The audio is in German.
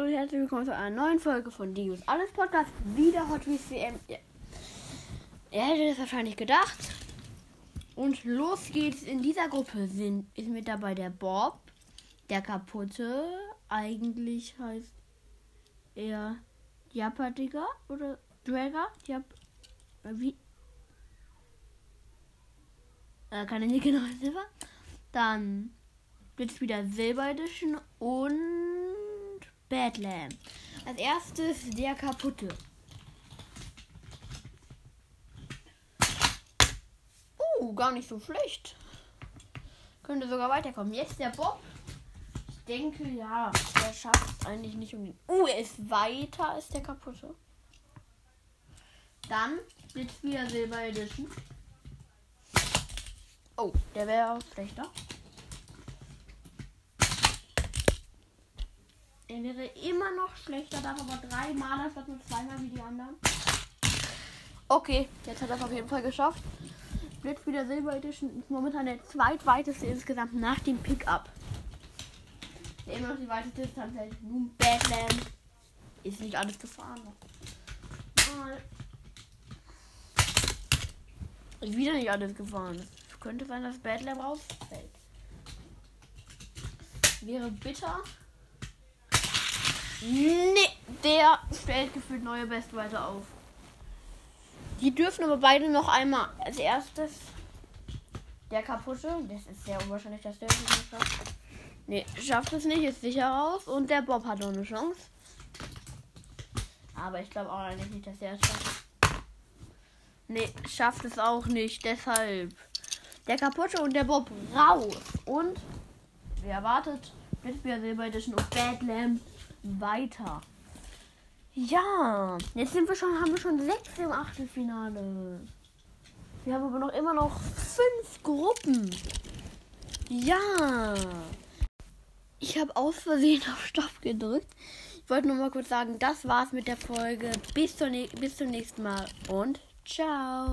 Hallo und herzlich willkommen zu einer neuen Folge von Dios Alles Podcast. Wieder Hot Wheels WM. Ja. Ihr hättet es wahrscheinlich gedacht. Und los geht's. In dieser Gruppe sind, ist mit dabei der Bob, der kaputte. Eigentlich heißt er Japadiger oder Dragger. Jap äh, wie? Äh, kann ich nicht genau sagen. Dann jetzt wieder Silber Edition und Badlam. Als erstes der kaputte. Uh, gar nicht so schlecht. Könnte sogar weiterkommen. Jetzt der Bob. Ich denke, ja, der schafft es eigentlich nicht um ihn. Uh, er ist weiter als der kaputte. Dann jetzt wieder Silber Edition. Oh, der wäre schlechter. Er wäre immer noch schlechter, darf aber dreimal anstatt nur zweimal wie die anderen. Okay, jetzt hat er es auf jeden Fall geschafft. Blitzspieler Silber Edition ist momentan der zweitweiteste insgesamt nach dem Pickup. Der immer noch die weiteste Distanz hält. Nun Badland. Ist nicht alles gefahren. Mal. Ist wieder nicht alles gefahren. Es könnte sein, dass Badland rausfällt. Wäre bitter. Nee, der stellt gefühlt neue Bestweite auf. Die dürfen aber beide noch einmal. Als erstes der kaputte. Das ist sehr unwahrscheinlich, dass der es schafft. Nee, schafft es nicht, ist sicher raus. Und der Bob hat noch eine Chance. Aber ich glaube auch eigentlich nicht, dass er es schafft. Nee, schafft es auch nicht. Deshalb der kaputte und der Bob raus. Und wer erwartet? Blitzbier Silber Edition und Badlam weiter. Ja, jetzt sind wir schon, haben wir schon sechs im Achtelfinale. Wir haben aber noch immer noch fünf Gruppen. Ja. Ich habe aus Versehen auf Stopp gedrückt. Ich wollte nur mal kurz sagen, das war's mit der Folge. Bis, zur, bis zum nächsten Mal und ciao.